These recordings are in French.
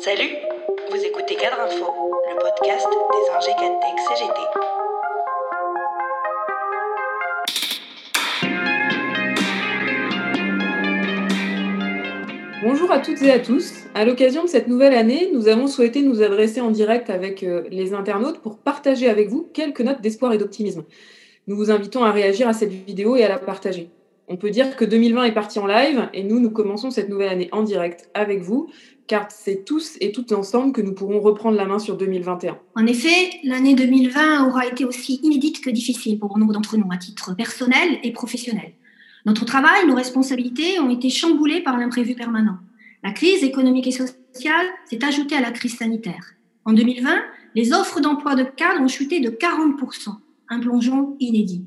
Salut, vous écoutez Cadre Info, le podcast des ingé CGT. Bonjour à toutes et à tous. À l'occasion de cette nouvelle année, nous avons souhaité nous adresser en direct avec euh, les internautes pour partager avec vous quelques notes d'espoir et d'optimisme. Nous vous invitons à réagir à cette vidéo et à la partager. On peut dire que 2020 est parti en live et nous, nous commençons cette nouvelle année en direct avec vous, car c'est tous et toutes ensemble que nous pourrons reprendre la main sur 2021. En effet, l'année 2020 aura été aussi inédite que difficile pour nombre d'entre nous à titre personnel et professionnel. Notre travail, nos responsabilités ont été chamboulées par l'imprévu permanent. La crise économique et sociale s'est ajoutée à la crise sanitaire. En 2020, les offres d'emploi de cadres ont chuté de 40%, un plongeon inédit.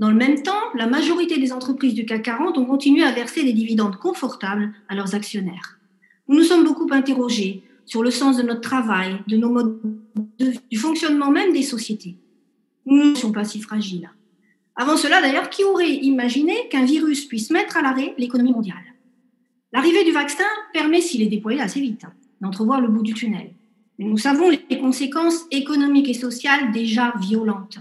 Dans le même temps, la majorité des entreprises du CAC 40 ont continué à verser des dividendes confortables à leurs actionnaires. Nous nous sommes beaucoup interrogés sur le sens de notre travail, de nos modes de, du fonctionnement même des sociétés. Nous ne sommes pas si fragiles. Avant cela, d'ailleurs, qui aurait imaginé qu'un virus puisse mettre à l'arrêt l'économie mondiale? L'arrivée du vaccin permet, s'il est déployé assez vite, d'entrevoir le bout du tunnel. Mais nous savons les conséquences économiques et sociales déjà violentes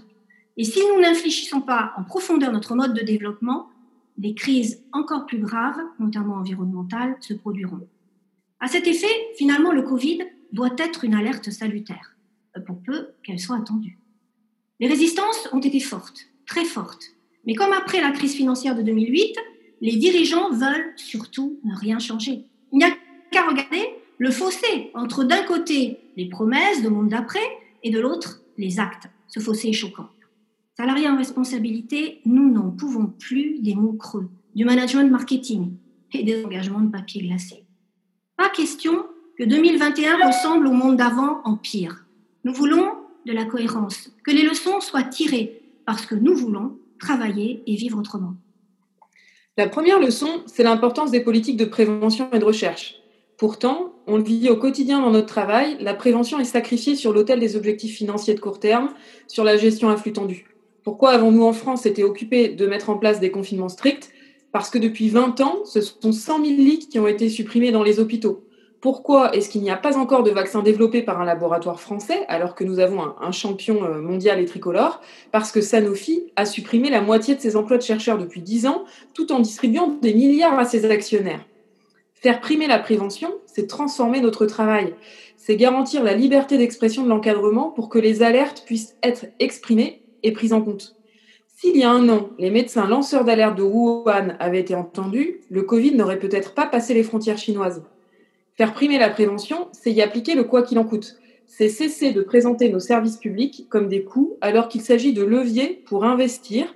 et si nous n'infléchissons pas en profondeur notre mode de développement, des crises encore plus graves, notamment environnementales, se produiront. À cet effet, finalement, le Covid doit être une alerte salutaire, pour peu qu'elle soit attendue. Les résistances ont été fortes, très fortes, mais comme après la crise financière de 2008, les dirigeants veulent surtout ne rien changer. Il n'y a qu'à regarder le fossé entre d'un côté les promesses de monde d'après et de l'autre les actes. Ce fossé est choquant. Salariés en responsabilité, nous n'en pouvons plus des mots creux, du management marketing et des engagements de papier glacé. Pas question que 2021 ressemble au monde d'avant en pire. Nous voulons de la cohérence, que les leçons soient tirées parce que nous voulons travailler et vivre autrement. La première leçon, c'est l'importance des politiques de prévention et de recherche. Pourtant, on le vit au quotidien dans notre travail, la prévention est sacrifiée sur l'autel des objectifs financiers de court terme, sur la gestion à flux tendu. Pourquoi avons-nous en France été occupés de mettre en place des confinements stricts? Parce que depuis 20 ans, ce sont 100 000 lits qui ont été supprimés dans les hôpitaux. Pourquoi est-ce qu'il n'y a pas encore de vaccin développé par un laboratoire français alors que nous avons un, champion euh, mondial et tricolore? Parce que Sanofi a supprimé la moitié de ses emplois de chercheurs depuis 10 ans tout en distribuant des milliards à ses actionnaires. Faire primer la prévention, c'est transformer notre travail. C'est garantir la liberté d'expression de l'encadrement pour que les alertes puissent être exprimées est prise en compte. S'il y a un an, les médecins lanceurs d'alerte de Wuhan avaient été entendus, le Covid n'aurait peut-être pas passé les frontières chinoises. Faire primer la prévention, c'est y appliquer le quoi qu'il en coûte. C'est cesser de présenter nos services publics comme des coûts alors qu'il s'agit de leviers pour investir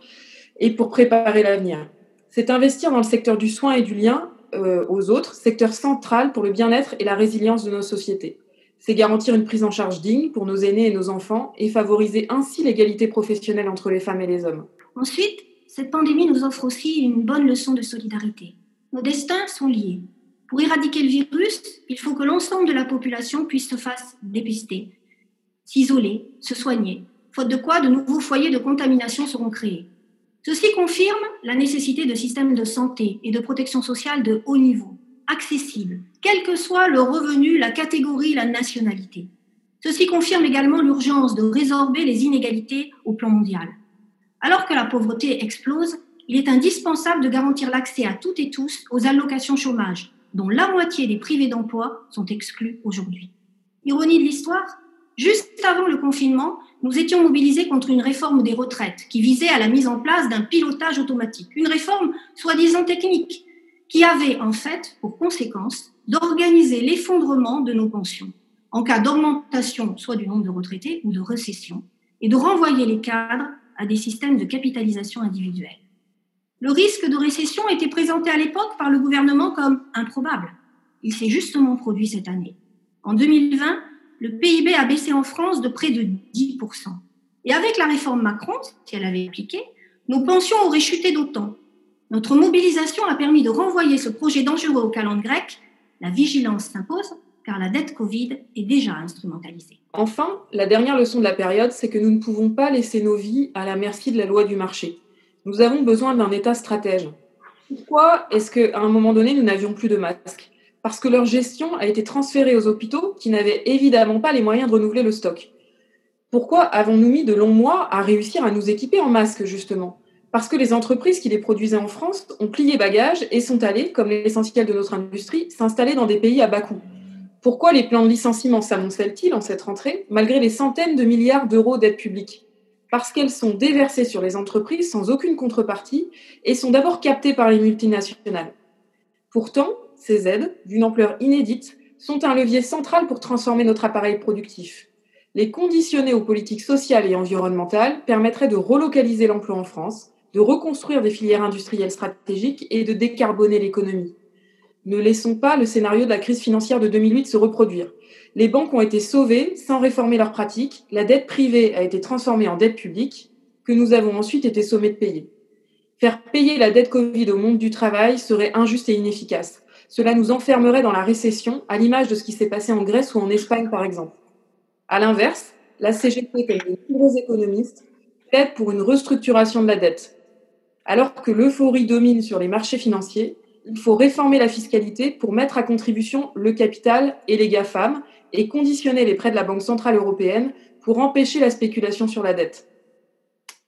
et pour préparer l'avenir. C'est investir dans le secteur du soin et du lien euh, aux autres, secteur central pour le bien-être et la résilience de nos sociétés c'est garantir une prise en charge digne pour nos aînés et nos enfants et favoriser ainsi l'égalité professionnelle entre les femmes et les hommes. Ensuite, cette pandémie nous offre aussi une bonne leçon de solidarité. Nos destins sont liés. Pour éradiquer le virus, il faut que l'ensemble de la population puisse se faire dépister, s'isoler, se soigner, faute de quoi de nouveaux foyers de contamination seront créés. Ceci confirme la nécessité de systèmes de santé et de protection sociale de haut niveau, accessibles, quel que soit le revenu, la catégorie, la nationalité. Ceci confirme également l'urgence de résorber les inégalités au plan mondial. Alors que la pauvreté explose, il est indispensable de garantir l'accès à toutes et tous aux allocations chômage, dont la moitié des privés d'emploi sont exclus aujourd'hui. Ironie de l'histoire, juste avant le confinement, nous étions mobilisés contre une réforme des retraites qui visait à la mise en place d'un pilotage automatique, une réforme soi-disant technique, qui avait en fait pour conséquence d'organiser l'effondrement de nos pensions en cas d'augmentation soit du nombre de retraités ou de récession, et de renvoyer les cadres à des systèmes de capitalisation individuelle. Le risque de récession était présenté à l'époque par le gouvernement comme improbable. Il s'est justement produit cette année. En 2020, le PIB a baissé en France de près de 10%. Et avec la réforme Macron, si elle avait appliqué, nos pensions auraient chuté d'autant. Notre mobilisation a permis de renvoyer ce projet dangereux au calendrier grec la vigilance s'impose car la dette Covid est déjà instrumentalisée. Enfin, la dernière leçon de la période, c'est que nous ne pouvons pas laisser nos vies à la merci de la loi du marché. Nous avons besoin d'un État stratège. Pourquoi est-ce qu'à un moment donné, nous n'avions plus de masques? Parce que leur gestion a été transférée aux hôpitaux qui n'avaient évidemment pas les moyens de renouveler le stock. Pourquoi avons-nous mis de longs mois à réussir à nous équiper en masques, justement? Parce que les entreprises qui les produisaient en France ont plié bagages et sont allées, comme l'essentiel de notre industrie, s'installer dans des pays à bas coût. Pourquoi les plans de licenciement s'amoncellent-ils en cette rentrée, malgré les centaines de milliards d'euros d'aide publique Parce qu'elles sont déversées sur les entreprises sans aucune contrepartie et sont d'abord captées par les multinationales. Pourtant, ces aides, d'une ampleur inédite, sont un levier central pour transformer notre appareil productif. Les conditionner aux politiques sociales et environnementales permettrait de relocaliser l'emploi en France, de reconstruire des filières industrielles stratégiques et de décarboner l'économie. Ne laissons pas le scénario de la crise financière de 2008 se reproduire. Les banques ont été sauvées sans réformer leurs pratiques, la dette privée a été transformée en dette publique, que nous avons ensuite été sommés de payer. Faire payer la dette Covid au monde du travail serait injuste et inefficace. Cela nous enfermerait dans la récession, à l'image de ce qui s'est passé en Grèce ou en Espagne, par exemple. À l'inverse, la CGT, comme de nombreux économistes, plaide pour une restructuration de la dette. Alors que l'euphorie domine sur les marchés financiers, il faut réformer la fiscalité pour mettre à contribution le capital et les GAFAM et conditionner les prêts de la Banque Centrale Européenne pour empêcher la spéculation sur la dette.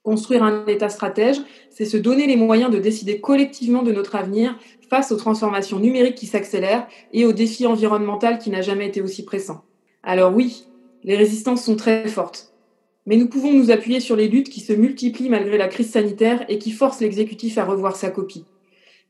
Construire un État stratège, c'est se donner les moyens de décider collectivement de notre avenir face aux transformations numériques qui s'accélèrent et aux défis environnementaux qui n'a jamais été aussi pressant. Alors oui, les résistances sont très fortes. Mais nous pouvons nous appuyer sur les luttes qui se multiplient malgré la crise sanitaire et qui forcent l'exécutif à revoir sa copie.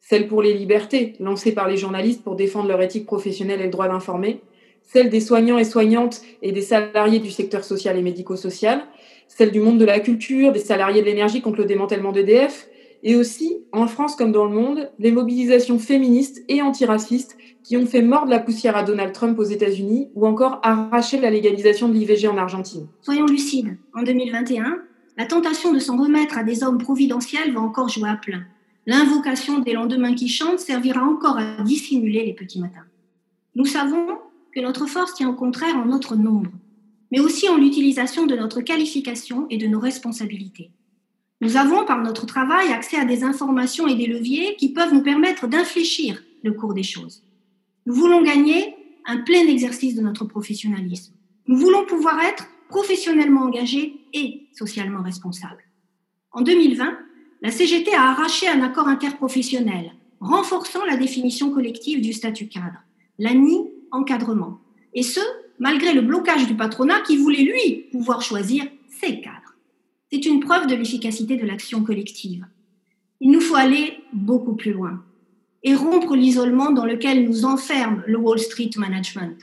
Celle pour les libertés, lancée par les journalistes pour défendre leur éthique professionnelle et le droit d'informer, celle des soignants et soignantes et des salariés du secteur social et médico-social, celle du monde de la culture, des salariés de l'énergie contre le démantèlement d'EDF, et aussi, en France comme dans le monde, les mobilisations féministes et antiracistes qui ont fait mordre la poussière à Donald Trump aux États-Unis ou encore arraché la légalisation de l'IVG en Argentine. Soyons lucides, en 2021, la tentation de s'en remettre à des hommes providentiels va encore jouer à plein. L'invocation des lendemains qui chantent servira encore à dissimuler les petits matins. Nous savons que notre force tient au contraire en notre nombre, mais aussi en l'utilisation de notre qualification et de nos responsabilités. Nous avons, par notre travail, accès à des informations et des leviers qui peuvent nous permettre d'infléchir le cours des choses. Nous voulons gagner un plein exercice de notre professionnalisme. Nous voulons pouvoir être professionnellement engagés et socialement responsables. En 2020, la CGT a arraché un accord interprofessionnel renforçant la définition collective du statut cadre, l'ANI encadrement, et ce, malgré le blocage du patronat qui voulait, lui, pouvoir choisir ses cadres. C'est une preuve de l'efficacité de l'action collective. Il nous faut aller beaucoup plus loin et rompre l'isolement dans lequel nous enferme le Wall Street Management.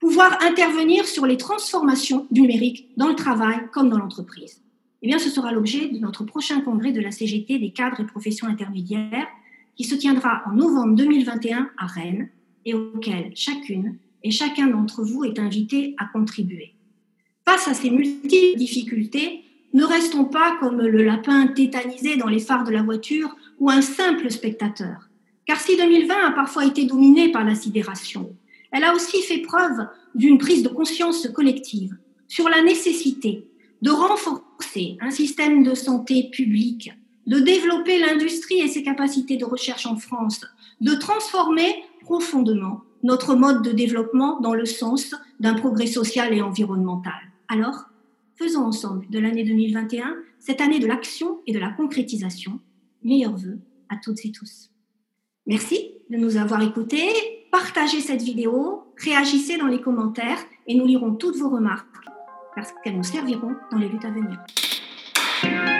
Pouvoir intervenir sur les transformations numériques dans le travail comme dans l'entreprise. Eh bien, ce sera l'objet de notre prochain congrès de la CGT des cadres et professions intermédiaires qui se tiendra en novembre 2021 à Rennes et auquel chacune et chacun d'entre vous est invité à contribuer. Face à ces multiples difficultés, ne restons pas comme le lapin tétanisé dans les phares de la voiture ou un simple spectateur. Car si 2020 a parfois été dominé par la sidération, elle a aussi fait preuve d'une prise de conscience collective sur la nécessité de renforcer un système de santé publique, de développer l'industrie et ses capacités de recherche en France, de transformer profondément notre mode de développement dans le sens d'un progrès social et environnemental. Alors, faisons ensemble de l'année 2021 cette année de l'action et de la concrétisation. Meilleurs vœux à toutes et tous. Merci de nous avoir écoutés. Partagez cette vidéo, réagissez dans les commentaires et nous lirons toutes vos remarques parce qu'elles nous serviront dans les luttes à venir.